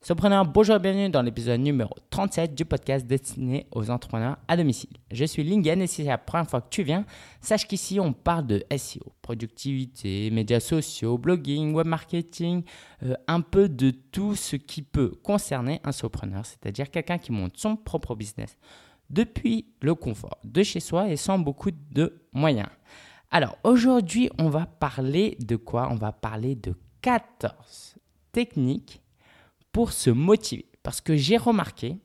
Surpreneur, bonjour et bienvenue dans l'épisode numéro 37 du podcast destiné aux entrepreneurs à domicile. Je suis Lingen et si c'est la première fois que tu viens, sache qu'ici on parle de SEO, productivité, médias sociaux, blogging, web marketing, euh, un peu de tout ce qui peut concerner un surpreneur, c'est-à-dire quelqu'un qui monte son propre business depuis le confort de chez soi et sans beaucoup de moyens. Alors aujourd'hui, on va parler de quoi? On va parler de 14 techniques pour se motiver. Parce que j'ai remarqué,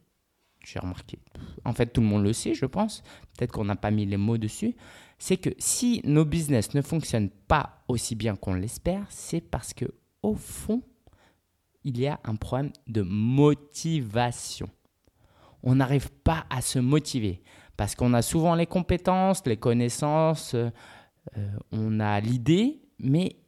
j'ai remarqué, en fait tout le monde le sait, je pense, peut-être qu'on n'a pas mis les mots dessus, c'est que si nos business ne fonctionnent pas aussi bien qu'on l'espère, c'est parce que au fond, il y a un problème de motivation. On n'arrive pas à se motiver parce qu'on a souvent les compétences, les connaissances, euh, on a l'idée, mais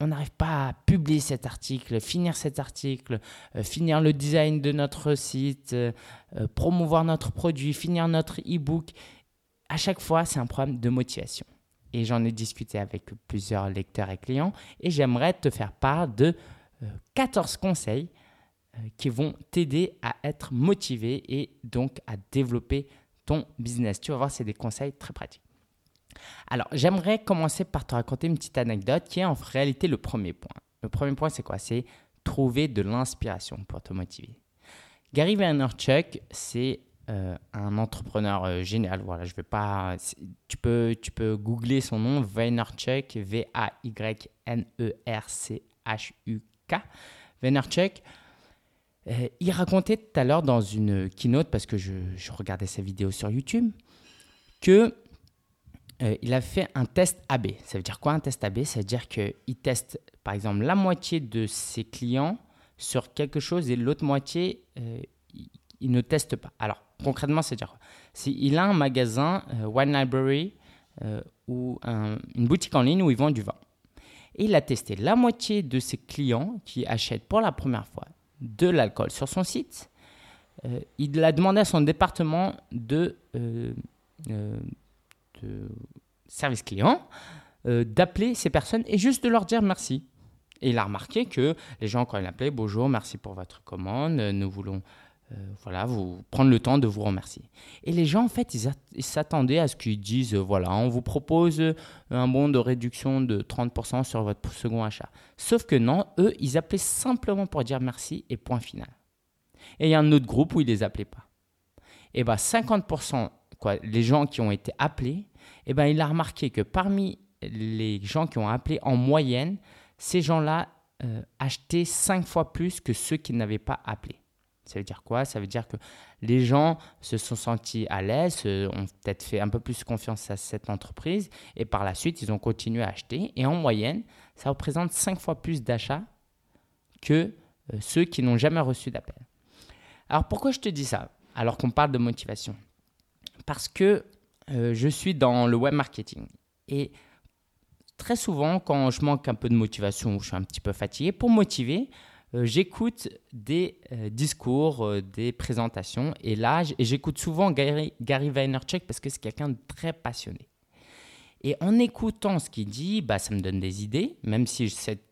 on n'arrive pas à publier cet article, finir cet article, euh, finir le design de notre site, euh, euh, promouvoir notre produit, finir notre e-book. À chaque fois, c'est un problème de motivation. Et j'en ai discuté avec plusieurs lecteurs et clients et j'aimerais te faire part de 14 conseils qui vont t'aider à être motivé et donc à développer ton business. Tu vas voir, c'est des conseils très pratiques. Alors, j'aimerais commencer par te raconter une petite anecdote qui est en réalité le premier point. Le premier point, c'est quoi? C'est trouver de l'inspiration pour te motiver. Gary Vaynerchuk, c'est euh, un entrepreneur euh, génial. Voilà, je vais pas. Tu peux, tu peux googler son nom, Vaynerchuk, V-A-Y-N-E-R-C-H-U-K. Vaynerchuk. Euh, il racontait tout à l'heure dans une keynote, parce que je regardais sa vidéo sur YouTube, que euh, il a fait un test AB. Ça veut dire quoi un test AB Ça veut dire qu'il teste par exemple la moitié de ses clients sur quelque chose et l'autre moitié, euh, il ne teste pas. Alors concrètement, c'est dire quoi? Il a un magasin, euh, Wine Library, ou une boutique en ligne où ils vendent du vin. Et il a testé la moitié de ses clients qui achètent pour la première fois de l'alcool sur son site. il a demandé à son département de de service client, euh, d'appeler ces personnes et juste de leur dire merci. Et il a remarqué que les gens, quand ils appelaient, bonjour, merci pour votre commande, nous voulons euh, voilà, vous prendre le temps de vous remercier. Et les gens, en fait, ils s'attendaient à ce qu'ils disent, voilà, on vous propose un bon de réduction de 30% sur votre second achat. Sauf que non, eux, ils appelaient simplement pour dire merci et point final. Et il y a un autre groupe où ils les appelaient pas. Et bien, 50% les gens qui ont été appelés, eh ben, il a remarqué que parmi les gens qui ont appelé en moyenne, ces gens-là euh, achetaient cinq fois plus que ceux qui n'avaient pas appelé. Ça veut dire quoi? Ça veut dire que les gens se sont sentis à l'aise, ont peut-être fait un peu plus confiance à cette entreprise et par la suite, ils ont continué à acheter. Et en moyenne, ça représente cinq fois plus d'achats que euh, ceux qui n'ont jamais reçu d'appel. Alors pourquoi je te dis ça? Alors qu'on parle de motivation parce que euh, je suis dans le web marketing. Et très souvent, quand je manque un peu de motivation ou je suis un petit peu fatigué, pour motiver, euh, j'écoute des euh, discours, des présentations. Et là, j'écoute souvent Gary, Gary Vaynerchuk parce que c'est quelqu'un de très passionné. Et en écoutant ce qu'il dit, bah, ça me donne des idées, même si ces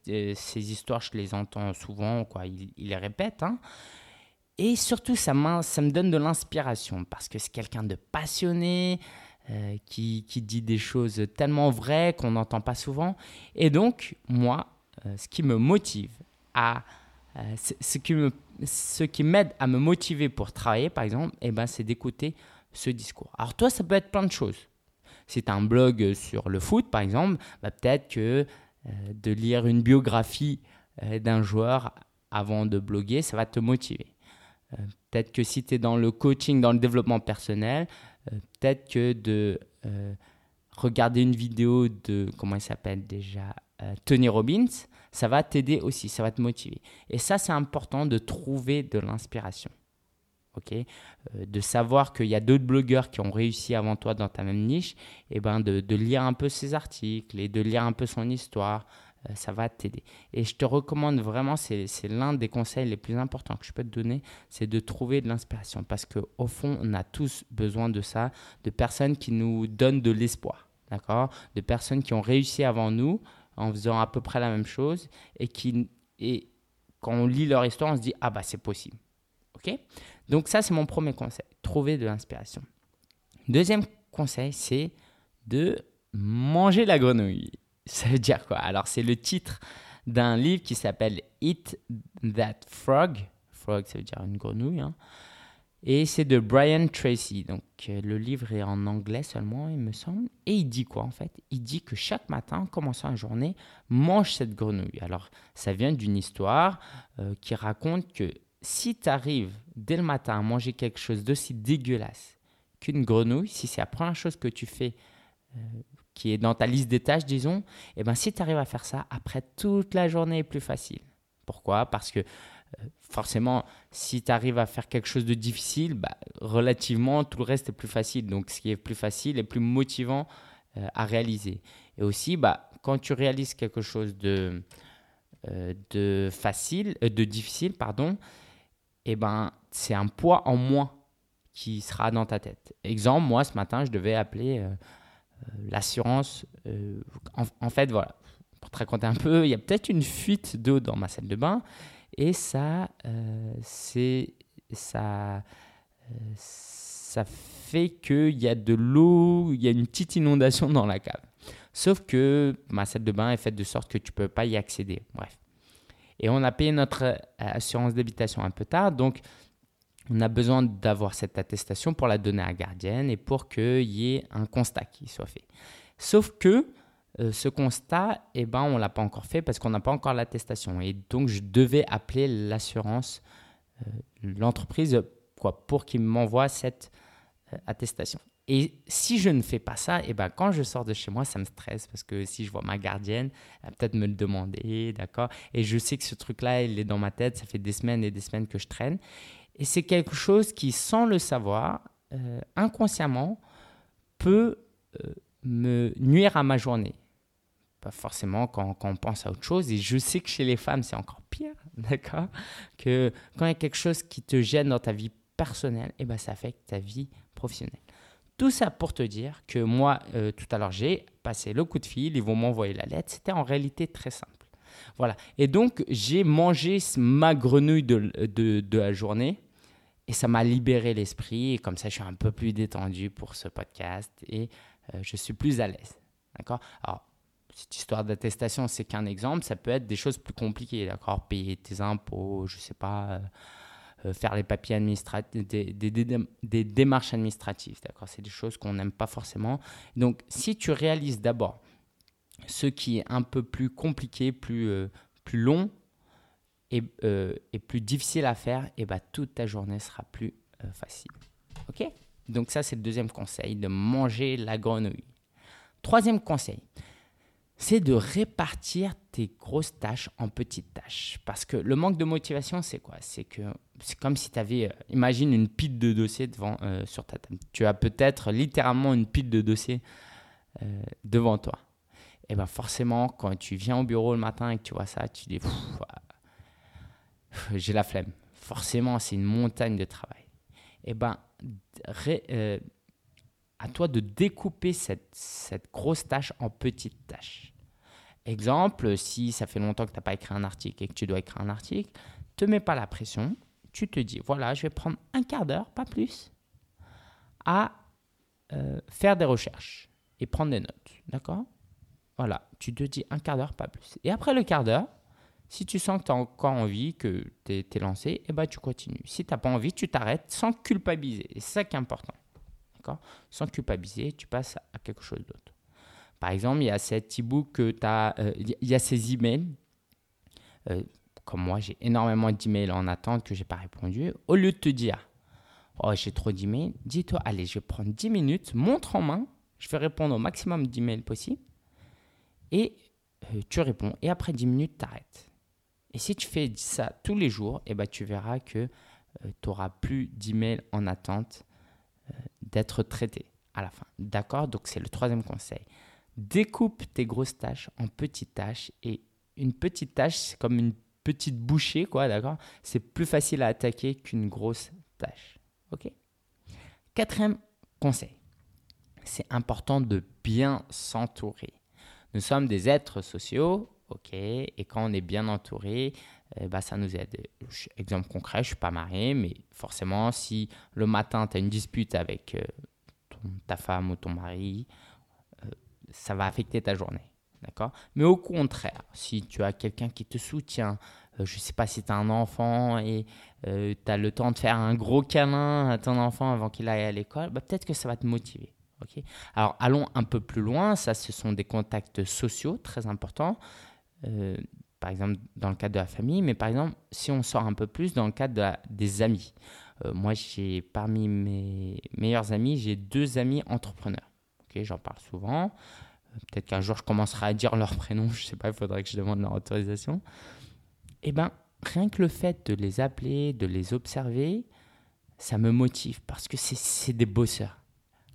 histoires, je les entends souvent, quoi, il, les répète. Hein. Et surtout, ça, me donne de l'inspiration parce que c'est quelqu'un de passionné, euh, qui, qui, dit des choses tellement vraies qu'on n'entend pas souvent. Et donc, moi, euh, ce qui me motive à... Euh, ce qui me, ce qui m'aide à me motiver pour travailler, par exemple, eh ben, c'est d'écouter ce discours. Alors toi, ça peut être plein de choses. Si tu as un blog sur le foot, par exemple, bah, peut-être que de lire une biographie d'un joueur avant de bloguer, ça va te motiver. Euh, peut-être que si tu es dans le coaching, dans le développement personnel, euh, peut-être que de euh, regarder une vidéo de, comment il s'appelle déjà, Tony Robbins, ça va t'aider aussi, ça va te motiver. Et ça, c'est important de trouver de l'inspiration. ok? De savoir qu'il y a d'autres blogueurs qui ont réussi avant toi dans ta même niche, et ben de, lire un peu ses articles et de lire un peu son histoire, ça va t'aider. Et je te recommande vraiment, c'est l'un des conseils les plus importants que je peux te donner, c'est de trouver de l'inspiration. Parce qu'au fond, on a tous besoin de ça, de personnes qui nous donnent de l'espoir, d'accord? De personnes qui ont réussi avant nous en faisant à peu près la même chose et qui... Et quand on lit leur histoire, on se dit ah bah c'est possible. Ok? Donc ça c'est mon premier conseil, trouver de l'inspiration. Deuxième conseil, c'est de manger la grenouille. Ça veut dire quoi? Alors c'est le titre d'un livre qui s'appelle Eat That Frog. Frog, ça veut dire une grenouille. Hein. Et c'est de Brian Tracy. Donc euh, le livre est en anglais seulement, il me semble. Et il dit quoi en fait? Il dit que chaque matin, en commençant la journée, mange cette grenouille. Alors ça vient d'une histoire euh, qui raconte que si tu arrives dès le matin à manger quelque chose d'aussi dégueulasse qu'une grenouille, si c'est la première chose que tu fais euh, qui est dans ta liste des tâches, disons, et eh ben si tu arrives à faire ça, après toute la journée est plus facile. Pourquoi? Parce que forcément, si tu arrives à faire quelque chose de difficile, bah, relativement, tout le reste est plus facile. Donc, ce qui est plus facile est plus motivant euh, à réaliser. Et aussi, bah, quand tu réalises quelque chose de, euh, de facile, euh, de difficile, pardon, eh ben, c'est un poids en moins qui sera dans ta tête. Exemple, moi, ce matin, je devais appeler l'assurance. En, en, fait, voilà, pour te raconter un peu, il y a peut-être une fuite d'eau dans ma salle de bain. Et ça, euh, c'est ça, euh, ça fait qu'il y a de l'eau, il y a une petite inondation dans la cave. Sauf que ma salle de bain est faite de sorte que tu ne peux pas y accéder. Bref. Et on a payé notre euh, assurance d'habitation un peu tard, donc on a besoin d'avoir cette attestation pour la donner à la gardienne et pour qu'il y ait un constat qui soit fait. Sauf que euh, ce constat, eh ben, on ne l'a pas encore fait parce qu'on n'a pas encore l'attestation. Et donc, je devais appeler l'assurance, euh, l'entreprise, quoi, pour qu'il m'envoie cette euh, attestation. Et si je ne fais pas ça, eh ben, quand je sors de chez moi, ça me stresse parce que si je vois ma gardienne, elle va peut-être me le demander, d'accord? Et je sais que ce truc-là, il est dans ma tête, ça fait des semaines et des semaines que je traîne. Et c'est quelque chose qui, sans le savoir, inconsciemment, peut me nuire à ma journée forcément quand, on pense à autre chose. Et je sais que chez les femmes, c'est encore pire, d'accord? Que quand il y a quelque chose qui te gêne dans ta vie personnelle, eh ben, ça affecte ta vie professionnelle. Tout ça pour te dire que moi, euh, tout à l'heure, j'ai passé le coup de fil, ils vont m'envoyer la lettre. C'était en réalité très simple. Voilà. Et donc, j'ai mangé ma grenouille de, la journée et ça m'a libéré l'esprit. Et comme ça, je suis un peu plus détendu pour ce podcast et euh, je suis plus à l'aise. D'accord? Alors, cette histoire d'attestation, c'est qu'un exemple. Ça peut être des choses plus compliquées, d'accord? Payer tes impôts, je ne sais pas, euh, euh, faire les papiers administratifs, des, des, démarches administratives, d'accord? C'est des choses qu'on n'aime pas forcément. Donc, si tu réalises d'abord ce qui est un peu plus compliqué, plus, plus long et, et, plus difficile à faire, et bah, toute ta journée sera plus facile. OK? Donc, ça, c'est le deuxième conseil, de manger la grenouille. Troisième conseil, c'est de répartir tes grosses tâches en petites tâches. Parce que le manque de motivation, c'est quoi? C'est que c'est comme si tu avais, euh, imagine une pile de dossiers devant, euh, sur ta table. Tu as peut-être littéralement une pile de dossiers euh, devant toi. Et bien forcément, quand tu viens au bureau le matin et que tu vois ça, tu dis, j'ai la flemme. Forcément, c'est une montagne de travail. Et ben, à toi de découper cette, cette, grosse tâche en petites tâches. Exemple, si ça fait longtemps que tu n'as pas écrit un article et que tu dois écrire un article, te mets pas la pression. Tu te dis, voilà, je vais prendre un quart d'heure, pas plus, à euh, faire des recherches et prendre des notes. D'accord? Voilà, tu te dis un quart d'heure, pas plus. Et après le quart d'heure, si tu sens que tu as encore envie, que tu es, lancé, eh ben, tu continues. Si tu n'as pas envie, tu t'arrêtes sans culpabiliser. C'est ça qui est important. Sans culpabiliser, tu passes à quelque chose d'autre. Par exemple, il y a cet e-book que tu euh, y a ces emails. Euh, comme moi, j'ai énormément d'emails en attente que je n'ai pas répondu. Au lieu de te dire, oh, j'ai trop d'emails, dis-toi, allez, je vais prendre 10 minutes, montre en main, je vais répondre au maximum d'emails possible. Et euh, tu réponds. Et après 10 minutes, tu arrêtes. Et si tu fais ça tous les jours, eh ben, tu verras que tu n'auras plus d'emails en attente d'être traité à la fin. D'accord? Donc c'est le troisième conseil. Découpe tes grosses tâches en petites tâches et une petite tâche, c'est comme une petite bouchée, quoi, d'accord? C'est plus facile à attaquer qu'une grosse tâche. Ok? Quatrième conseil, c'est important de bien s'entourer. Nous sommes des êtres sociaux, ok Et quand on est bien entouré, eh ben, ça nous aide. Exemple concret, je suis pas marié, mais forcément, si le matin, tu as une dispute avec euh, ta femme ou ton mari, euh, ça va affecter ta journée. D'accord? Mais au contraire, si tu as quelqu'un qui te soutient, euh, je ne sais pas si tu as un enfant et tu as le temps de faire un gros câlin à ton enfant avant qu'il aille à l'école, bah, peut-être que ça va te motiver. ok? Alors allons un peu plus loin, ça ce sont des contacts sociaux très importants par exemple dans le cadre de la famille, mais par exemple si on sort un peu plus dans le cadre des amis. Euh, moi, j'ai parmi mes meilleurs amis, j'ai deux amis entrepreneurs. Ok, j'en parle souvent. Euh, peut-être qu'un jour je commencerai à dire leur prénom. Je sais pas, il faudrait que je demande leur autorisation. Eh ben, rien que le fait de les appeler, de les observer, ça me motive parce que c'est des bosseurs.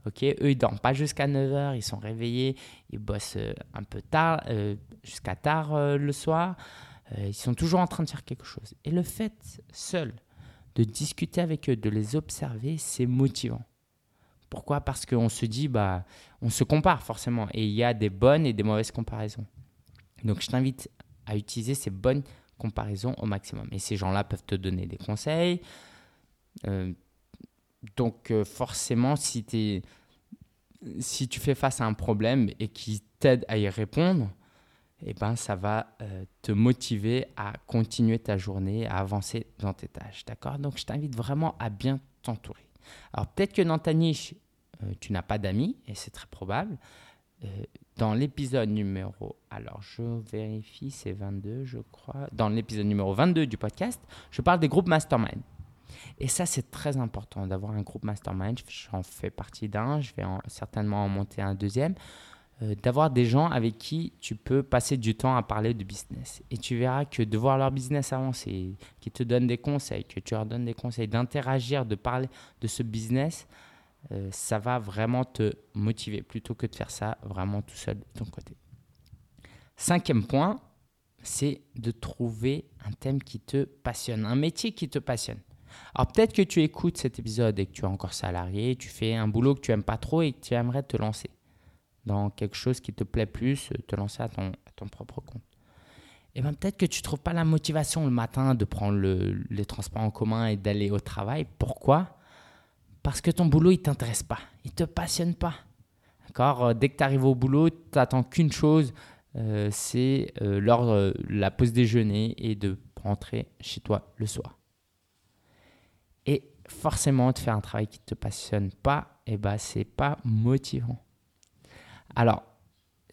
Ok, eux ils dorment pas jusqu'à 9h, ils sont réveillés, ils bossent euh, un peu tard, euh, jusqu'à tard euh, le soir. ils sont toujours en train de faire quelque chose. Et le fait seul de discuter avec eux, de les observer, c'est motivant. Pourquoi? Parce qu'on se dit, bah, on se compare forcément, et il y a des bonnes et des mauvaises comparaisons. Donc je t'invite à utiliser ces bonnes comparaisons au maximum. Et ces gens-là peuvent te donner des conseils donc euh, forcément, si, tu fais face à un problème et qui t'aide à y répondre, eh ben, ça va euh, te motiver à continuer ta journée, à avancer dans tes tâches. D'accord? Donc, je t'invite vraiment à bien t'entourer. Alors, peut-être que dans ta niche, euh, tu n'as pas d'amis, et c'est très probable. dans l'épisode numéro, alors je vérifie, c'est 22, je crois. Dans l'épisode numéro 22 du podcast, je parle des groupes mastermind. Et ça, c'est très important d'avoir un groupe mastermind. J'en fais partie d'un, je vais certainement en monter un deuxième. Euh, d'avoir des gens avec qui tu peux passer du temps à parler de business. Et tu verras que de voir leur business avancer, qui te donnent des conseils, que tu leur donnes des conseils, d'interagir, de parler de ce business, euh, ça va vraiment te motiver plutôt que de faire ça vraiment tout seul de ton côté. Cinquième point, c'est de trouver un thème qui te passionne, un métier qui te passionne. Alors peut-être que tu écoutes cet épisode et que tu es encore salarié, tu fais un boulot que tu aimes pas trop et que tu aimerais te lancer dans quelque chose qui te plaît plus, te lancer à ton, propre compte. Et eh bien peut-être que tu trouves pas la motivation le matin de prendre le, les transports en commun et d'aller au travail. Pourquoi? Parce que ton boulot, il t'intéresse pas, il te passionne pas. D'accord? Euh, Dès que tu arrives au boulot, tu n'attends qu'une chose, euh, c'est euh, lors la pause déjeuner et de rentrer chez toi le soir. Forcément, de faire un travail qui ne te passionne pas, et eh ben, c'est pas motivant. Alors,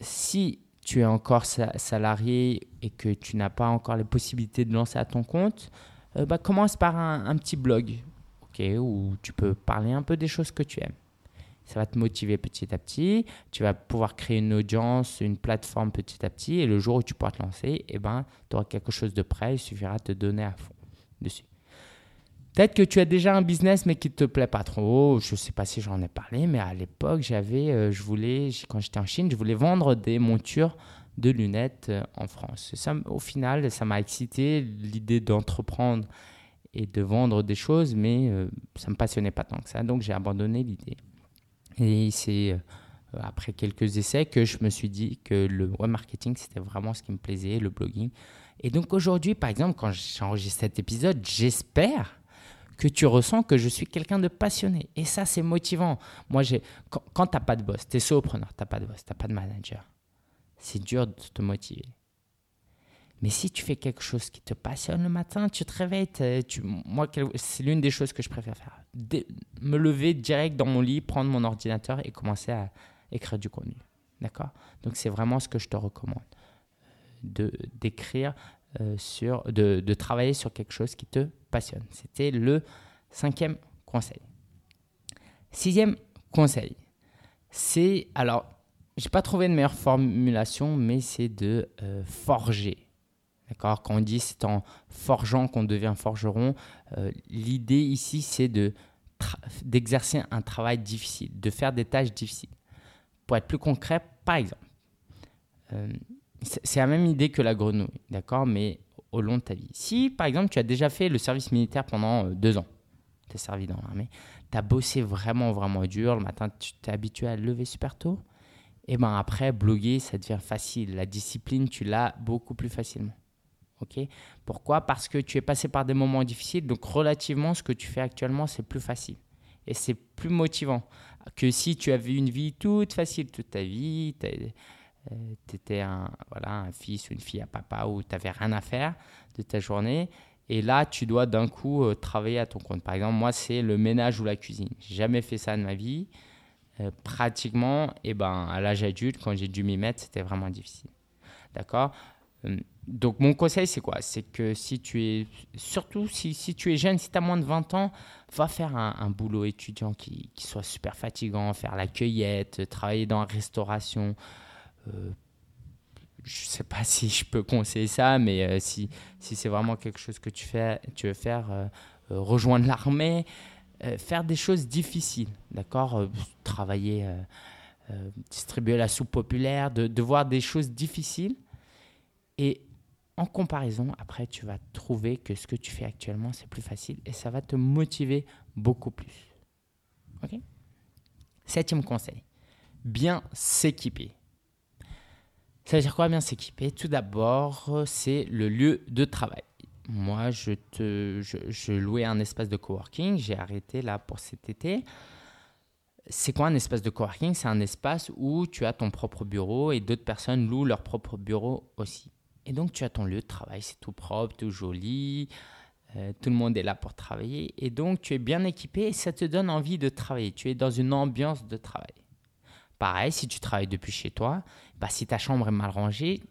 si tu es encore salarié et que tu n'as pas encore les possibilités de lancer à ton compte, euh, bah, commence par un, petit blog ok, où tu peux parler un peu des choses que tu aimes. Ça va te motiver petit à petit. Tu vas pouvoir créer une audience, une plateforme petit à petit. Et le jour où tu pourras te lancer, eh ben, tu auras quelque chose de prêt. Il suffira de te donner à fond dessus. Peut-être que tu as déjà un business mais qui ne te plaît pas trop. Je ne sais pas si j'en ai parlé, mais à l'époque, j'avais, euh, je voulais, quand j'étais en Chine, je voulais vendre des montures de lunettes euh, en France. au final, ça m'a excité l'idée d'entreprendre et de vendre des choses, mais euh, ça ne me passionnait pas tant que ça. Donc j'ai abandonné l'idée. Et c'est après quelques essais que je me suis dit que le web marketing, c'était vraiment ce qui me plaisait, le blogging. Et donc aujourd'hui, par exemple, quand j'enregistre cet épisode, j'espère que tu ressens que je suis quelqu'un de passionné. Et ça, c'est motivant. Moi, j'ai, quand, tu n'as pas de boss, tu es solopreneur, tu n'as pas de boss, tu n'as pas de manager, c'est dur de te motiver. Mais si tu fais quelque chose qui te passionne le matin, tu te réveilles. Tu, moi, c'est l'une des choses que je préfère faire. me lever direct dans mon lit, prendre mon ordinateur et commencer à écrire du contenu. D'accord? Donc, c'est vraiment ce que je te recommande. De, d'écrire euh, sur, de, de, travailler sur quelque chose qui te passionne. C'était le cinquième conseil. Sixième conseil, c'est, alors, j'ai pas trouvé de meilleure formulation, mais c'est de euh, forger. D'accord? Quand on dit c'est en forgeant qu'on devient forgeron, euh, l'idée ici, c'est de d'exercer un travail difficile, de faire des tâches difficiles. Pour être plus concret, par exemple, c'est la même idée que la grenouille, d'accord Mais au long de ta vie. Si, par exemple, tu as déjà fait le service militaire pendant euh, deux ans, tu es servi dans l'armée, tu as bossé vraiment, vraiment dur, le matin, tu t'es habitué à lever super tôt, et ben après, bloguer, ça devient facile. La discipline, tu l'as beaucoup plus facilement. Ok? Pourquoi? Parce que tu es passé par des moments difficiles, donc relativement, ce que tu fais actuellement, c'est plus facile. Et c'est plus motivant que si tu avais une vie toute facile toute ta vie, tu euh, étais un, voilà, un fils ou une fille à papa où tu n'avais rien à faire de ta journée. Et là, tu dois d'un coup euh, travailler à ton compte. Par exemple, moi, c'est le ménage ou la cuisine. J'ai jamais fait ça de ma vie. Euh, pratiquement, eh ben, à l'âge adulte, quand j'ai dû m'y mettre, c'était vraiment difficile. D'accord? Donc mon conseil, c'est quoi? C'est que si tu es, surtout si, si, tu es jeune, si tu as moins de 20 ans, va faire un, boulot étudiant qui, soit super fatigant, faire la cueillette, travailler dans la restauration. Euh, je ne sais pas si je peux conseiller ça, mais euh, si, si c'est vraiment quelque chose que tu, fais, tu veux faire, euh, rejoindre l'armée, faire des choses difficiles, d'accord Travailler, distribuer la soupe populaire, de, de voir des choses difficiles. Et en comparaison, après, tu vas trouver que ce que tu fais actuellement, c'est plus facile et ça va te motiver beaucoup plus. Ok? Septième conseil, bien s'équiper. Ça veut dire quoi bien s'équiper? Tout d'abord, c'est le lieu de travail. Moi, je, louais un espace de coworking. J'ai arrêté là pour cet été. C'est quoi un espace de coworking? C'est un espace où tu as ton propre bureau et d'autres personnes louent leur propre bureau aussi. Et donc, tu as ton lieu de travail, c'est tout propre, tout joli, euh, tout le monde est là pour travailler. Et donc, tu es bien équipé et ça te donne envie de travailler. Tu es dans une ambiance de travail. Pareil, si tu travailles depuis chez toi, bah, si ta chambre est mal rangée,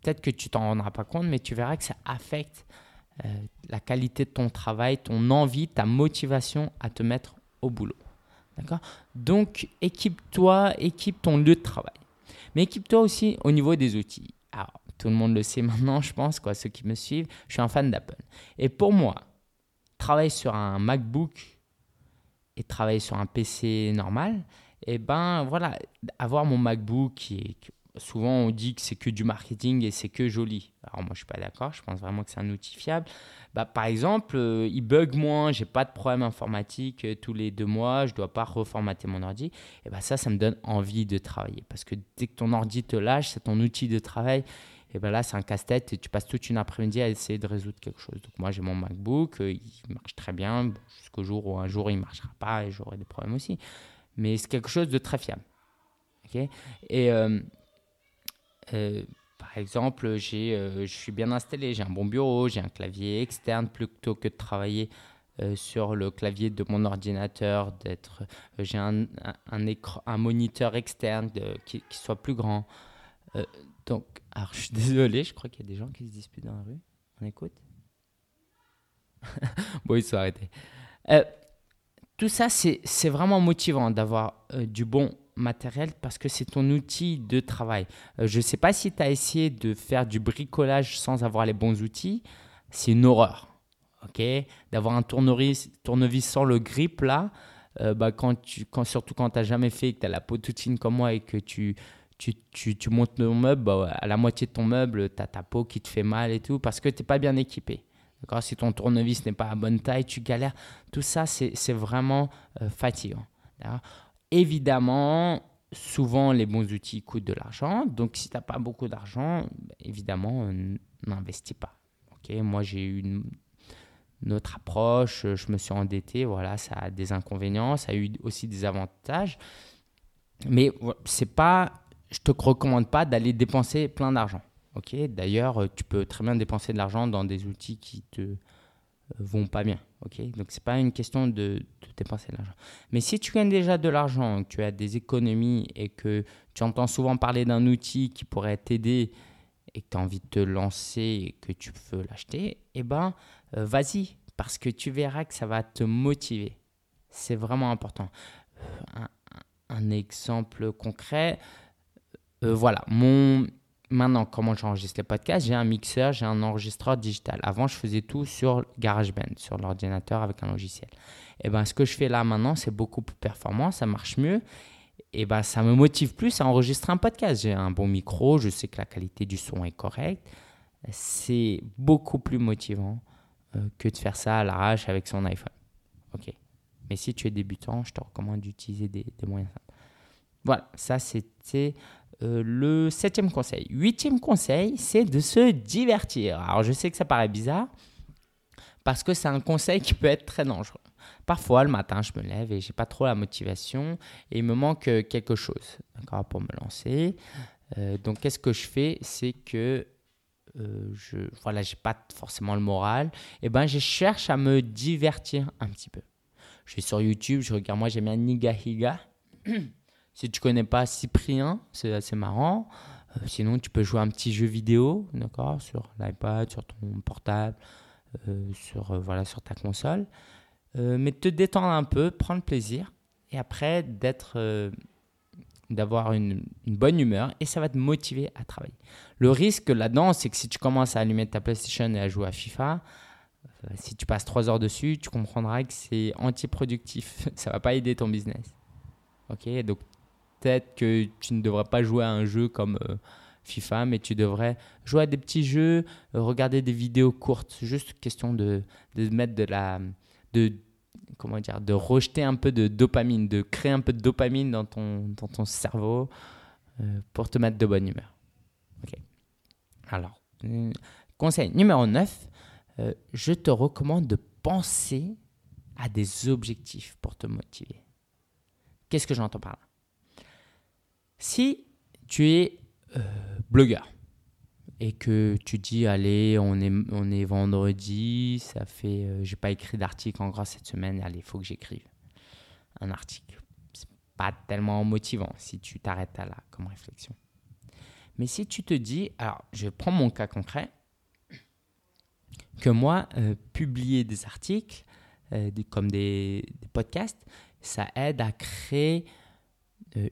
peut-être que tu t'en rendras pas compte, mais tu verras que ça affecte euh, la qualité de ton travail, ton envie, ta motivation à te mettre au boulot. D'accord? Donc, équipe-toi, équipe ton lieu de travail. Mais équipe-toi aussi au niveau des outils. Alors, tout le monde le sait maintenant, je pense, quoi, ceux qui me suivent, je suis un fan d'Apple. Et pour moi, travailler sur un MacBook et travailler sur un PC normal, et eh ben voilà, avoir mon MacBook qui est souvent on dit que c'est que du marketing et c'est que joli. Alors moi je suis pas d'accord, je pense vraiment que c'est un outil fiable. Bah, par exemple, euh, il bug moins, j'ai pas de problème informatique euh, tous les deux mois, je dois pas reformater mon ordi. Et ben ça, ça me donne envie de travailler parce que dès que ton ordi te lâche, c'est ton outil de travail et ben là, c'est un casse-tête et tu passes toute une après-midi à essayer de résoudre quelque chose. Donc moi, j'ai mon MacBook, euh, il marche très bien jusqu'au jour où un jour il ne marchera pas et j'aurai des problèmes aussi. Mais c'est quelque chose de très fiable. et euh, euh, par exemple, je suis bien installé, j'ai un bon bureau, j'ai un clavier externe plutôt que de travailler sur le clavier de mon ordinateur, d'être, j'ai un, écran, un moniteur externe qui, soit plus grand. donc, je suis désolé, je crois qu'il y a des gens qui se disputent dans la rue. On écoute? Bon, ils sont arrêtés. Euh, tout ça, c'est vraiment motivant d'avoir euh, du bon matériel parce que c'est ton outil de travail. Euh, je ne sais pas si tu as essayé de faire du bricolage sans avoir les bons outils. C'est une horreur. D'avoir un tournevis, tournevis sans le grip là, bah, quand tu, quand, surtout quand tu n'as jamais fait, que tu as la peau toute fine comme moi et que tu tu, tu, tu, montes ton meuble, bah, à la moitié de ton meuble, tu as ta peau qui te fait mal et tout, parce que tu n'es pas bien équipé. Si ton tournevis n'est pas à bonne taille, tu galères. Tout ça, c'est vraiment euh, fatigant. Évidemment, souvent, les bons outils coûtent de l'argent. Donc, si tu n'as pas beaucoup d'argent, bah, évidemment, euh, n'investis pas. Ok, Moi, j'ai eu une, une, autre approche. Je me suis endetté. Voilà, ça a des inconvénients. Ça a eu aussi des avantages. Mais c'est pas je te recommande pas d'aller dépenser plein d'argent. Ok, d'ailleurs, euh, tu peux très bien dépenser de l'argent dans des outils qui te euh, vont pas bien. Ok, donc c'est pas une question de, dépenser de l'argent. Mais si tu gagnes déjà de l'argent, que tu as des économies et que tu entends souvent parler d'un outil qui pourrait t'aider et que tu as envie de te lancer et que tu veux l'acheter, eh ben, euh, vas-y, parce que tu verras que ça va te motiver. C'est vraiment important. un exemple concret, voilà, mon... maintenant, comment j'enregistre les podcasts J'ai un mixeur, j'ai un enregistreur digital. Avant, je faisais tout sur GarageBand, sur l'ordinateur avec un logiciel. Et ben, ce que je fais là maintenant, c'est beaucoup plus performant, ça marche mieux. Et ben, ça me motive plus à enregistrer un podcast. J'ai un bon micro, je sais que la qualité du son est correcte. C'est beaucoup plus motivant euh, que de faire ça à l'arrache avec son iPhone. Ok. Mais si tu es débutant, je te recommande d'utiliser des moyens simples. Voilà, ça c'était euh, le septième conseil. Huitième conseil, c'est de se divertir. Alors je sais que ça paraît bizarre parce que c'est un conseil qui peut être très dangereux. Parfois, le matin, je me lève et j'ai pas trop la motivation et il me manque quelque chose pour me lancer. Euh, donc, qu'est-ce que je fais? C'est que euh, je voilà, pas forcément le moral. Et eh ben, je cherche à me divertir un petit peu. Je vais sur YouTube, je regarde. Moi, j'aime bien Nigahiga. si tu connais pas Cyprien, c'est assez marrant. Euh, sinon, tu peux jouer un petit jeu vidéo, d'accord, sur l'iPad, sur ton portable, sur voilà, sur ta console. mais te détendre un peu, prendre plaisir, et après d'être d'avoir une, bonne humeur et ça va te motiver à travailler. Le risque là-dedans, c'est que si tu commences à allumer ta PlayStation et à jouer à FIFA, euh, si tu passes 3 heures dessus, tu comprendras que c'est antiproductif. Ça va pas aider ton business. Ok, donc que tu ne devrais pas jouer à un jeu comme euh, FIFA, mais tu devrais jouer à des petits jeux, regarder des vidéos courtes. Juste question de, de mettre de la, de comment dire, de rejeter un peu de dopamine, de créer un peu de dopamine dans ton, dans ton cerveau euh, pour te mettre de bonne humeur. Ok. Alors, euh, conseil numéro 9, euh, je te recommande de penser à des objectifs pour te motiver. Qu'est-ce que j'entends par là? Si tu es blogueur, et que tu dis allez on est on est vendredi ça fait euh, j'ai pas écrit d'article encore cette semaine allez faut que j'écrive un article. C'est pas tellement motivant si tu t'arrêtes à là comme réflexion. Mais si tu te dis alors je prends mon cas concret que moi euh, publier des articles euh, comme des, podcasts ça aide à créer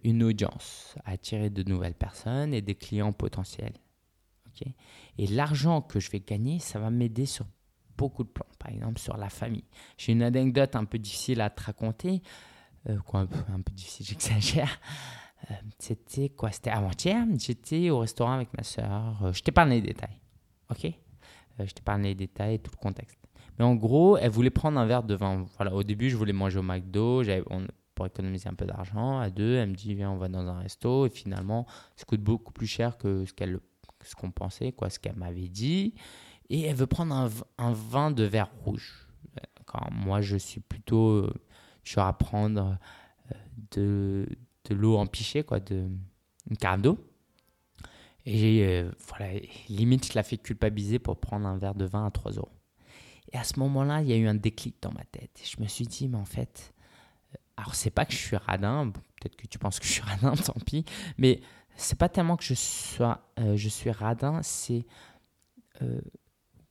une audience attirer de nouvelles personnes et des clients potentiels et l'argent que je vais gagner, ça va m'aider sur beaucoup de plans. Par exemple, sur la famille. J'ai une anecdote un peu difficile à te raconter. Euh, quoi, un peu, difficile, j'exagère. Euh, c'était quoi? C'était avant-hier. J'étais au restaurant avec ma soeur. Euh, je t'épargne les détails. Ok? Je t'épargne les détails tout le contexte. Mais en gros, elle voulait prendre un verre de vin. Voilà, au début, je voulais manger au McDo pour économiser un peu d'argent. À deux, elle me dit Viens, on va dans un resto. Et finalement, ça coûte beaucoup plus cher que ce qu'elle ce qu'on pensait, quoi, ce qu'elle m'avait dit. Et elle veut prendre un, un vin de verre rouge. Moi, je suis plutôt. Je suis à prendre euh, de, de l'eau en pichet, quoi, de, une carafe d'eau. Et euh, voilà, limite, je la fait culpabiliser pour prendre un verre de vin à 3 euros. Et à ce moment-là, il y a eu un déclic dans ma tête. Je me suis dit, mais en fait, euh, alors c'est pas que je suis radin, peut-être que tu penses que je suis radin, tant pis, mais c'est pas tellement que je sois, euh, je suis radin, c'est euh,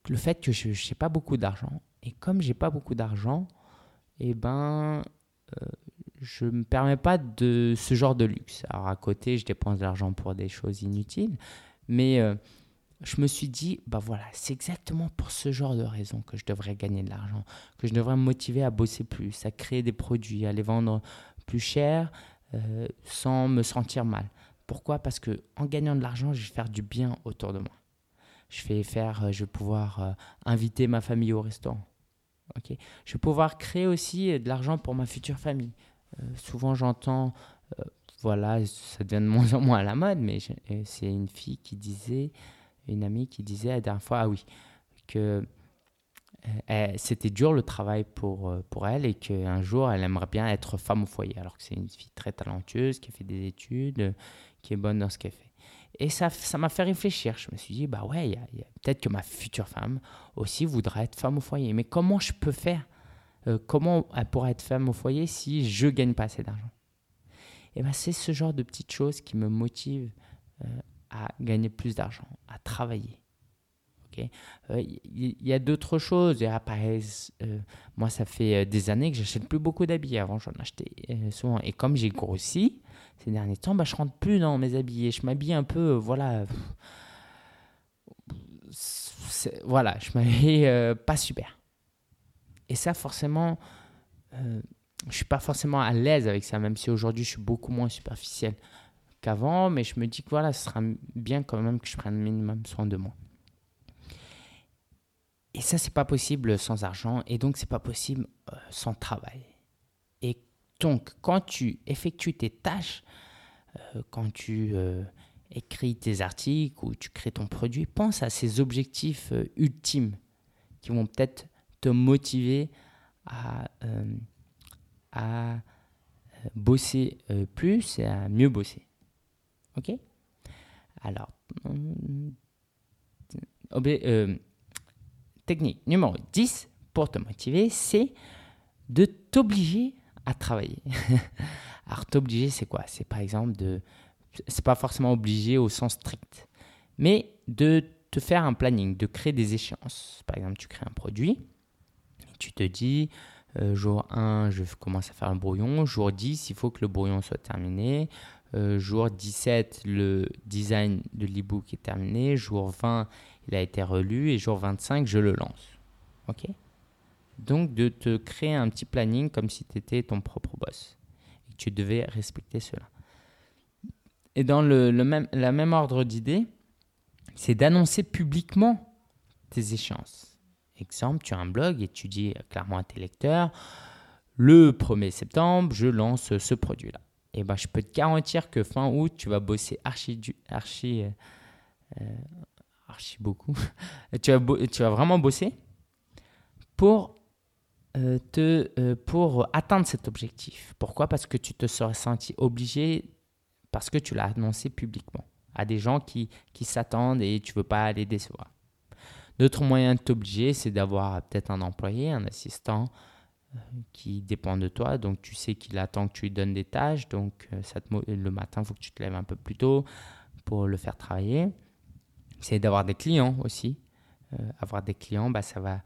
le fait que je n'ai pas beaucoup d'argent. Et comme j'ai pas beaucoup d'argent, eh ben, euh, je me permets pas de ce genre de luxe. Alors à côté, je dépense de l'argent pour des choses inutiles, mais je me suis dit, bah voilà, c'est exactement pour ce genre de raison que je devrais gagner de l'argent, que je devrais me motiver à bosser plus, à créer des produits, à les vendre plus cher, sans me sentir mal. Pourquoi? Parce que en gagnant de l'argent, je vais faire du bien autour de moi. Je vais faire, euh, je vais pouvoir euh, inviter ma famille au restaurant. Ok? Je vais pouvoir créer aussi euh, de l'argent pour ma future famille. souvent, j'entends, voilà, ça devient de moins en moins à la mode, mais c'est une fille qui disait, une amie qui disait la dernière fois, ah oui, que c'était dur le travail pour, pour elle et qu'un jour elle aimerait bien être femme au foyer alors que c'est une fille très talentueuse qui a fait des études qui est bonne dans ce qu'elle fait. Et ça m'a fait réfléchir. Je me suis dit, bah ouais, peut-être que ma future femme aussi voudra être femme au foyer. Mais comment je peux faire euh, Comment elle pourra être femme au foyer si je gagne pas assez d'argent? Et ben c'est ce genre de petites choses qui me motivent euh, à gagner plus d'argent, à travailler. Il euh, y, a d'autres choses. moi, ça fait des années que j'achète plus beaucoup d'habits. Avant, j'en achetais souvent. Et comme j'ai grossi, ces derniers temps, bah, je rentre plus dans mes habits. Je m'habille un peu, euh, voilà. Voilà, je m'habille euh, pas super. Et ça, forcément, euh, je suis pas forcément à l'aise avec ça, même si aujourd'hui je suis beaucoup moins superficiel qu'avant. Mais je me dis que voilà, ce sera bien quand même que je prenne minimum soin de moi. Et ça, c'est pas possible sans argent, et donc c'est pas possible sans travail. Donc, quand tu effectues tes tâches, euh, quand tu euh, écris tes articles ou tu crées ton produit, pense à ces objectifs euh, ultimes qui vont peut-être te motiver euh, à bosser plus et à mieux bosser. Ok Alors, technique numéro 10 pour te motiver, c'est de t'obliger à travailler. Alors, t'obliger, c'est quoi? C'est par exemple de. C'est pas forcément obligé au sens strict, mais de te faire un planning, de créer des échéances. Par exemple, tu crées un produit, tu te dis, euh, jour 1, je commence à faire un brouillon, jour 10, il faut que le brouillon soit terminé, euh, jour 17, le design de l'ebook est terminé, jour 20, il a été relu, et jour 25, je le lance. OK donc de te créer un petit planning comme si tu étais ton propre boss. Et tu devais respecter cela. Et dans le, même, même ordre d'idée, c'est d'annoncer publiquement tes échéances. Exemple, tu as un blog et tu dis clairement à tes lecteurs, le 1er septembre, je lance ce produit-là. Et ben, je peux te garantir que fin août, tu vas bosser archi, archi, euh, archi beaucoup. tu, vas tu vas vraiment bosser pour euh, te, euh, pour atteindre cet objectif. Pourquoi? Parce que tu te serais senti obligé, parce que tu l'as annoncé publiquement à des gens qui, qui s'attendent et tu ne veux pas les décevoir. D'autres moyen de t'obliger, c'est d'avoir peut-être un employé, un assistant euh, qui dépend de toi. Donc tu sais qu'il attend que tu lui donnes des tâches. Donc ça le matin, il faut que tu te lèves un peu plus tôt pour le faire travailler. C'est d'avoir des clients aussi. avoir des clients, bah, ça va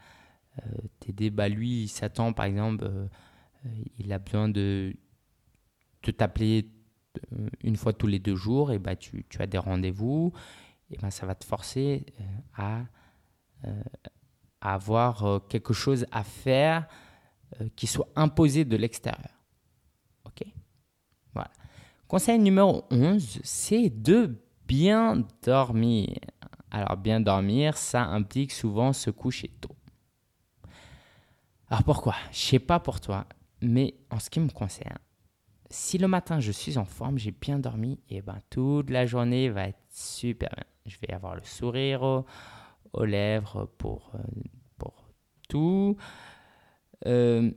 euh, t'aider, bah lui, il s'attend par exemple, euh, il a besoin de, de t'appeler euh, une fois tous les deux jours, et bah tu, as des rendez-vous, et ben ça va te forcer à avoir quelque chose à faire qui soit imposé de l'extérieur. Ok? Voilà. Conseil numéro 11, c'est de bien dormir. Alors bien dormir, ça implique souvent se coucher tôt. Alors pourquoi? Je sais pas pour toi, mais en ce qui me concerne, si le matin je suis en forme, j'ai bien dormi, et eh ben toute la journée va être super bien. Je vais avoir le sourire aux, lèvres pour, euh, pour tout. Euh,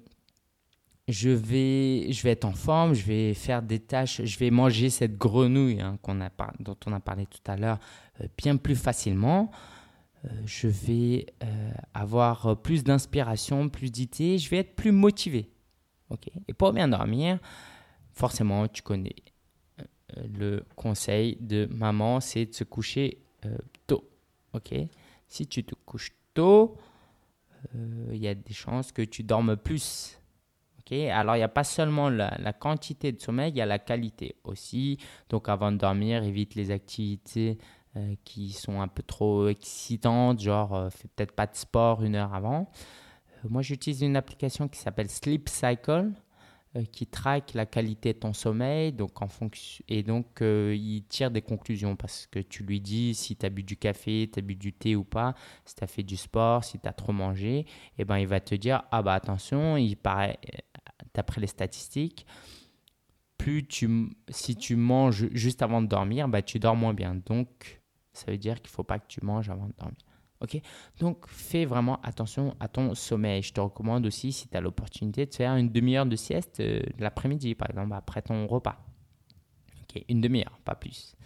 je vais, je vais être en forme, je vais faire des tâches, je vais manger cette grenouille hein, a, dont on a parlé tout à l'heure euh, bien plus facilement. Euh, je vais avoir plus d'inspiration, plus d'idées, je vais être plus motivé. ok? Et pour bien dormir, forcément, tu connais le conseil de maman, c'est de se coucher tôt. ok? Si tu te couches tôt, il y a des chances que tu dormes plus. ok? Alors, il n'y a pas seulement la, la, quantité de sommeil, il y a la qualité aussi. Donc, avant de dormir, évite les activités euh, qui sont un peu trop excitantes, genre euh, fais peut-être pas de sport une heure avant. Euh, moi, j'utilise une application qui s'appelle Sleep Cycle qui traque la qualité de ton sommeil donc en fonction et donc il tire des conclusions parce que tu lui dis si tu as bu du café, tu as bu du thé ou pas, si tu as fait du sport, si tu as trop mangé, et eh ben il va te dire ah bah attention, il paraît d'après les statistiques plus tu si tu manges juste avant de dormir, bah tu dors moins bien. Donc ça veut dire qu'il faut pas que tu manges avant de dormir. Ok Donc, fais vraiment attention à ton sommeil. Je te recommande aussi, si tu as l'opportunité, de faire une demi-heure de sieste euh, l'après-midi, par exemple, après ton repas. Ok Une demi-heure, pas plus.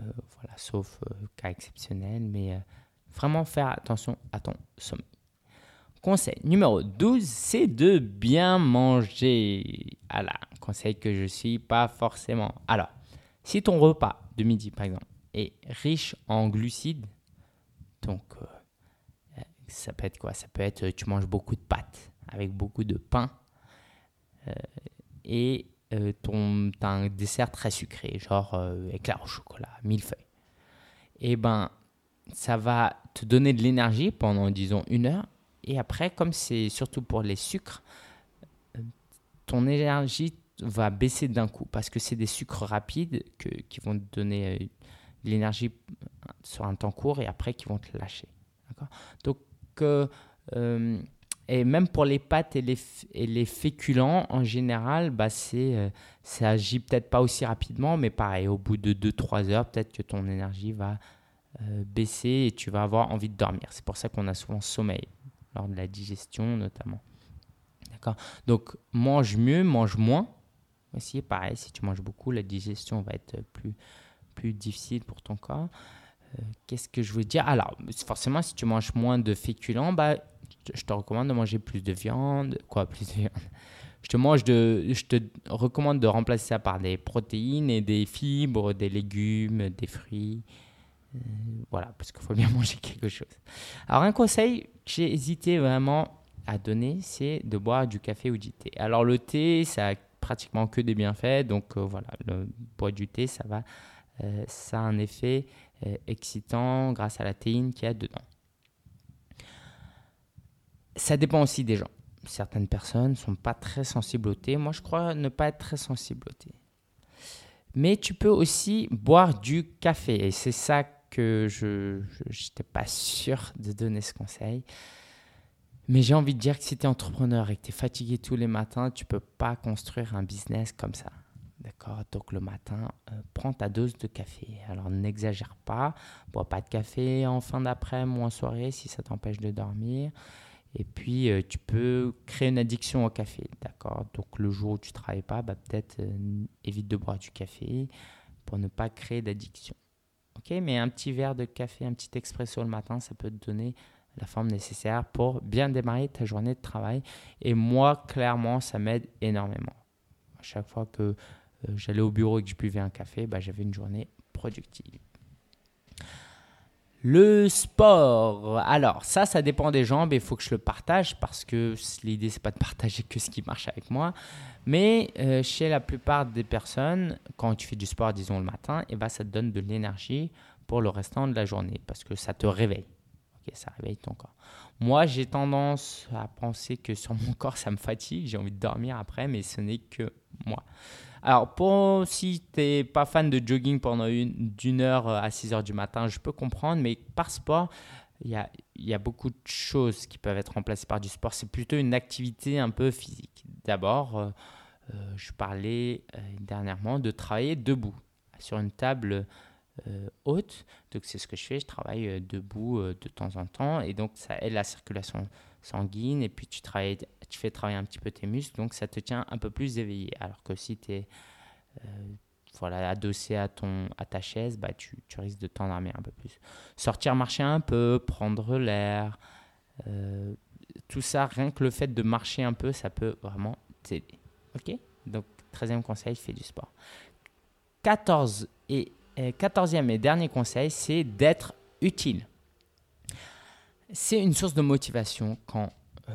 Euh, voilà, sauf euh, cas exceptionnel, mais vraiment faire attention à ton sommeil. Conseil numéro 12, c'est de bien manger. Voilà, conseil que je ne suis pas forcément. Alors, si ton repas de midi, par exemple, est riche en glucides. Donc, euh, ça peut être quoi? Ça peut être tu manges beaucoup de pâtes avec beaucoup de pain euh, et euh, ton, as un dessert très sucré, genre éclair au chocolat, millefeuille. Et eh ben, ça va te donner de l'énergie pendant, disons, une heure. Et après, comme c'est surtout pour les sucres, ton énergie va baisser d'un coup parce que c'est des sucres rapides que, qui vont te donner l'énergie sur un temps court et après qui vont te lâcher. Donc, euh, euh, Et même pour les pâtes et les, et les féculents, en général, bah, c'est, euh, ça agit peut-être pas aussi rapidement, mais pareil, au bout de 2-3 heures, peut-être que ton énergie va euh, baisser et tu vas avoir envie de dormir. C'est pour ça qu'on a souvent sommeil, lors de la digestion notamment. D'accord? Donc, mange mieux, mange moins. Aussi, pareil, si tu manges beaucoup, la digestion va être plus, plus difficile pour ton corps. Euh, qu'est-ce que je veux dire? Alors, forcément, si tu manges moins de féculents, bah, je te recommande de manger plus de viande. Quoi, plus de viande je te, mange de, je te recommande de remplacer ça par des protéines et des fibres, des légumes, des fruits. Euh, voilà, parce qu'il faut bien manger quelque chose. Alors, un conseil que j'ai hésité vraiment à donner, c'est de boire du café ou du thé. Alors, le thé, ça a pratiquement que des bienfaits. Donc, euh, voilà, le boire du thé, ça va. Ça a un effet excitant grâce à la théine qu'il y a dedans. Ça dépend aussi des gens. Certaines personnes ne sont pas très sensibles au thé. Moi, je crois ne pas être très sensible au thé. Mais tu peux aussi boire du café. Et c'est ça que je n'étais pas sûr de donner ce conseil. Mais j'ai envie de dire que si tu es entrepreneur et que tu es fatigué tous les matins, tu peux pas construire un business comme ça. D'accord Donc le matin, euh, prends ta dose de café. Alors n'exagère pas, bois pas de café en fin d'après-midi ou en soirée si ça t'empêche de dormir. Et puis euh, tu peux créer une addiction au café. D'accord Donc le jour où tu travailles pas, bah, peut-être euh, évite de boire du café pour ne pas créer d'addiction. Ok Mais un petit verre de café, un petit expresso le matin, ça peut te donner la forme nécessaire pour bien démarrer ta journée de travail. Et moi, clairement, ça m'aide énormément. À chaque fois que j'allais au bureau et que je buvais un café, bah, j'avais une journée productive. Le sport. Alors, ça, ça dépend des gens, mais il faut que je le partage parce que l'idée, c'est pas de partager que ce qui marche avec moi. Mais euh, chez la plupart des personnes, quand tu fais du sport, disons le matin, eh ben, ça te donne de l'énergie pour le restant de la journée parce que ça te réveille. Ok, ça réveille ton corps. Moi, j'ai tendance à penser que sur mon corps, ça me fatigue, j'ai envie de dormir après, mais ce n'est que moi. Alors, si tu n'es pas fan de jogging pendant une, d'une heure à 6 heures du matin, je peux comprendre, mais par sport, il y a, beaucoup de choses qui peuvent être remplacées par du sport. C'est plutôt une activité un peu physique. D'abord, euh, euh, je parlais euh, dernièrement de travailler debout sur une table haute. Donc, c'est ce que je fais. Je travaille debout de temps en temps et donc ça aide la circulation sanguine et puis tu, travailles, tu fais travailler un petit peu tes muscles, donc ça te tient un peu plus éveillé. Alors que si tu es euh, voilà, adossé à, ton, à ta chaise, bah, tu, risques de t'endormir un peu plus. Sortir marcher un peu, prendre l'air, euh, tout ça, rien que le fait de marcher un peu, ça peut vraiment t'aider. Ok? Donc, 13e conseil, fais du sport. 14 et, 14e et dernier conseil, c'est d'être utile c'est une source de motivation quand euh,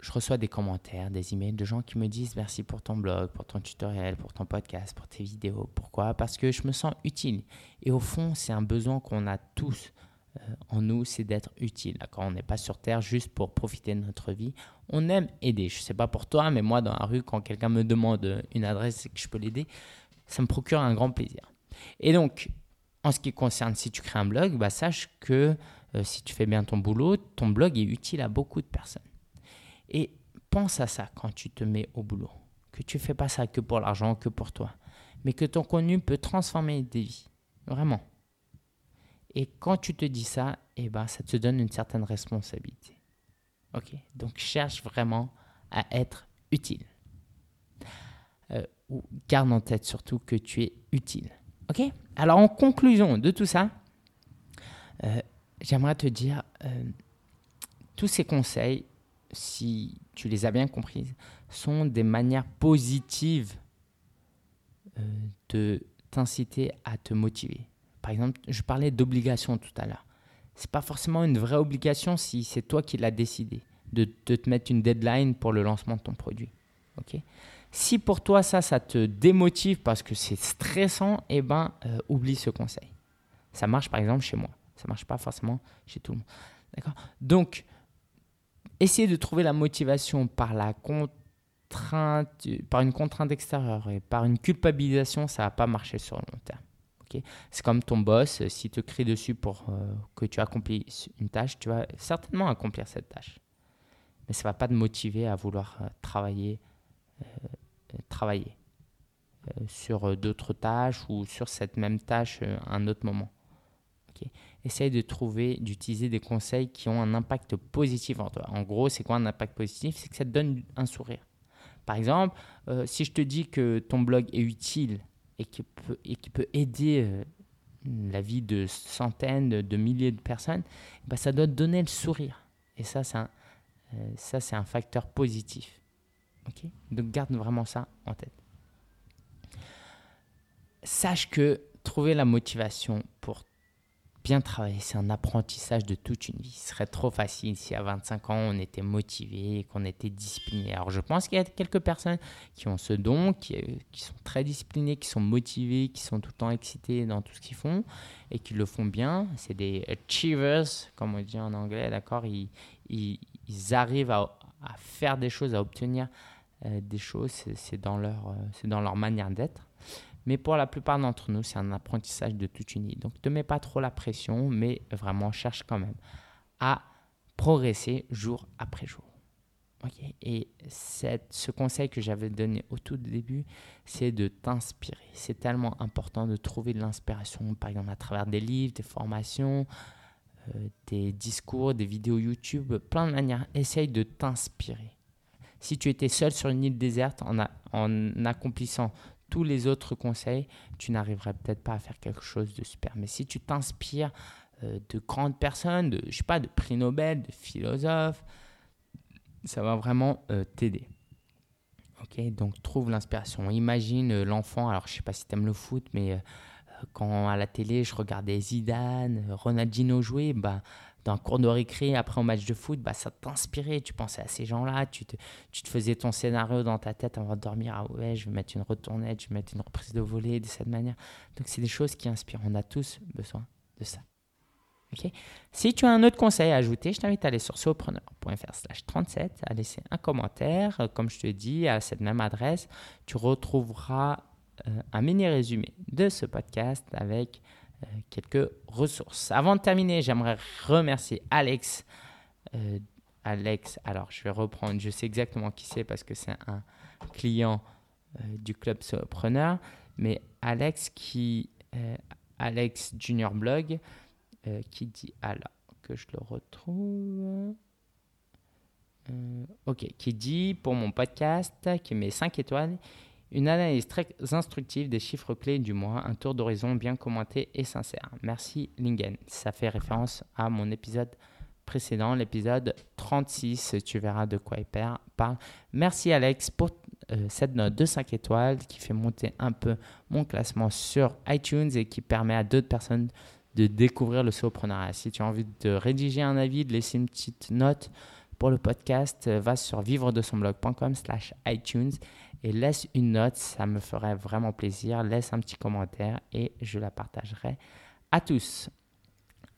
je reçois des commentaires, des emails de gens qui me disent merci pour ton blog, pour ton tutoriel, pour ton podcast, pour tes vidéos. Pourquoi? Parce que je me sens utile. Et au fond, c'est un besoin qu'on a tous euh, en nous, c'est d'être utile. Quand on n'est pas sur Terre juste pour profiter de notre vie, on aime aider. Je ne sais pas pour toi, mais moi, dans la rue, quand quelqu'un me demande une adresse et que je peux l'aider, ça me procure un grand plaisir. Et donc, en ce qui concerne si tu crées un blog, bah, sache que euh, si tu fais bien ton boulot, ton blog est utile à beaucoup de personnes. Et pense à ça quand tu te mets au boulot, que tu fais pas ça que pour l'argent, que pour toi, mais que ton contenu peut transformer des vies, vraiment. Et quand tu te dis ça, eh ben, ça te donne une certaine responsabilité. Ok Donc cherche vraiment à être utile. Euh, ou garde en tête surtout que tu es utile. Ok Alors en conclusion de tout ça, euh, j'aimerais te dire, euh, tous ces conseils, si tu les as bien comprises, sont des manières positives euh, de t'inciter à te motiver. Par exemple, je parlais d'obligation tout à l'heure. C'est pas forcément une vraie obligation si c'est toi qui l'as décidé de, te mettre une deadline pour le lancement de ton produit. Ok? Si pour toi ça, ça te démotive parce que c'est stressant, eh ben, euh, oublie ce conseil. Ça marche par exemple chez moi. Ça marche pas forcément chez tout le monde. Donc, essayer de trouver la motivation par la contrainte, par une contrainte extérieure et par une culpabilisation, ça va pas marcher sur le long terme. C'est comme ton boss, s'il te crie dessus pour euh, que tu accomplisses une tâche, tu vas certainement accomplir cette tâche. mais ça va pas te motiver à vouloir travailler, travailler sur d'autres tâches ou sur cette même tâche à un autre moment. Essaye de trouver, d'utiliser des conseils qui ont un impact positif en toi. En gros, c'est quoi un impact positif? C'est que ça te donne un sourire. Par exemple, euh, si je te dis que ton blog est utile et qui peut, et qui peut aider euh, la vie de centaines, de milliers de personnes, bah, ça doit te donner le sourire. Et ça, c'est un, euh, un facteur positif. Donc garde vraiment ça en tête. Sache que trouver la motivation pour bien travailler, c'est un apprentissage de toute une vie. Ce serait trop facile si à 25 ans on était motivé, qu'on était discipliné. Alors je pense qu'il y a quelques personnes qui ont ce don, qui, qui, sont très disciplinées, qui sont motivées, qui sont tout le temps excitées dans tout ce qu'ils font et qui le font bien. C'est des achievers, comme on dit en anglais, d'accord? Ils, ils, arrivent à, faire des choses, à obtenir euh, des choses, c'est dans, euh, c'est dans leur manière d'être. Mais pour la plupart d'entre nous, c'est un apprentissage de toute une vie. Donc, ne mets pas trop la pression, mais vraiment cherche quand même à progresser jour après jour. Et cette, ce conseil que j'avais donné au tout début, c'est de t'inspirer. C'est tellement important de trouver de l'inspiration, par exemple à travers des livres, des formations, euh, des discours, des vidéos YouTube, plein de manières. Essaye de t'inspirer. Si tu étais seul sur une île déserte en, en accomplissant tous les autres conseils, tu n'arriverais peut-être pas à faire quelque chose de super. Mais si tu t'inspires euh, de grandes personnes, de, je sais pas, de prix Nobel, de philosophes, ça va vraiment euh, t'aider. Ok, donc trouve l'inspiration. Imagine euh, l'enfant, alors je sais pas si tu aimes le foot, mais quand à la télé je regardais Zidane, Ronaldinho jouer, bah, dans un cours de récré, après un match de foot, bah, ça t'inspirait. Tu pensais à ces gens-là, tu te, faisais ton scénario dans ta tête avant de dormir. Ah ouais, je vais mettre une retournette, je vais mettre une reprise de volée de cette manière. Donc, c'est des choses qui inspirent. On a tous besoin de ça. ok? Si tu as un autre conseil à ajouter, je t'invite à aller sur sopreneur.fr slash 37, à laisser un commentaire. Comme je te dis, à cette même adresse, tu retrouveras euh, un mini résumé de ce podcast avec euh, quelques ressources. Avant de terminer, j'aimerais remercier Alex. Euh, Alex, alors je vais reprendre, je sais exactement qui c'est parce que c'est un client euh, du club Solopreneur, mais Alex qui, Alex Junior Blog, qui dit, alors que je le retrouve, ok, qui dit pour mon podcast, qui met 5 étoiles, une analyse très instructive des chiffres clés du mois, un tour d'horizon bien commenté et sincère. Merci Lingen. Ça fait référence à mon épisode précédent, l'épisode 36. Tu verras de quoi il parle. Merci Alex pour euh, cette note de 5 étoiles qui fait monter un peu mon classement sur iTunes et qui permet à d'autres personnes de découvrir le soloprenariat. Si tu as envie de rédiger un avis, de laisser une petite note pour le podcast, euh, va sur vivre de son blog.com slash iTunes et laisse une note, ça me ferait vraiment plaisir. Laisse un petit commentaire et je la partagerai à tous.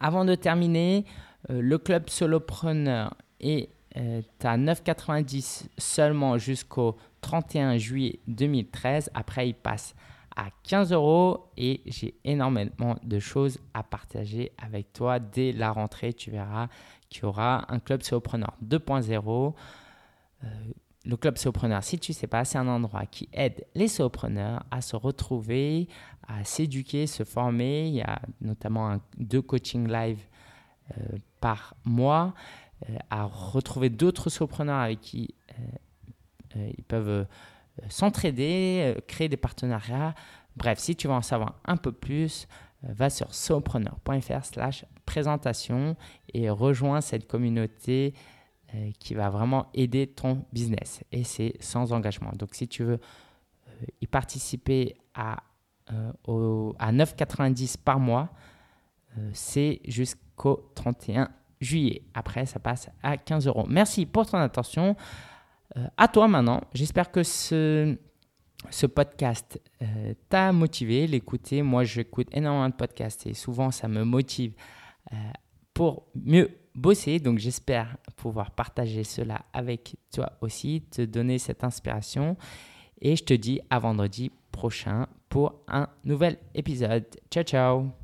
Avant de terminer, euh, le club solopreneur est euh, à 9,90 seulement jusqu'au 31 juillet 2013. Après, il passe à 15 euros et j'ai énormément de choses à partager avec toi dès la rentrée. Tu verras qu'il y aura un club solopreneur 2.0 le club Sopreneur, si tu ne sais pas, c'est un endroit qui aide les Sopreneurs à se retrouver, à s'éduquer, se former. Il y a notamment deux coachings live euh, par mois, euh, à retrouver d'autres Sopreneurs avec qui euh, ils peuvent s'entraider, créer des partenariats. Bref, si tu veux en savoir un peu plus, va sur sopreneur.fr slash présentation et rejoins cette communauté qui va vraiment aider ton business et c'est sans engagement. Donc si tu veux euh, y participer à, euh, à 9,90 par mois, c'est jusqu'au 31 juillet. Après, ça passe à 15 euros. Merci pour ton attention. à toi maintenant. J'espère que ce, ce podcast t'a motivé, l'écouter. Moi, j'écoute énormément de podcasts et souvent, ça me motive pour mieux bosser. Donc j'espère pouvoir partager cela avec toi aussi, te donner cette inspiration. Et je te dis à vendredi prochain pour un nouvel épisode. Ciao ciao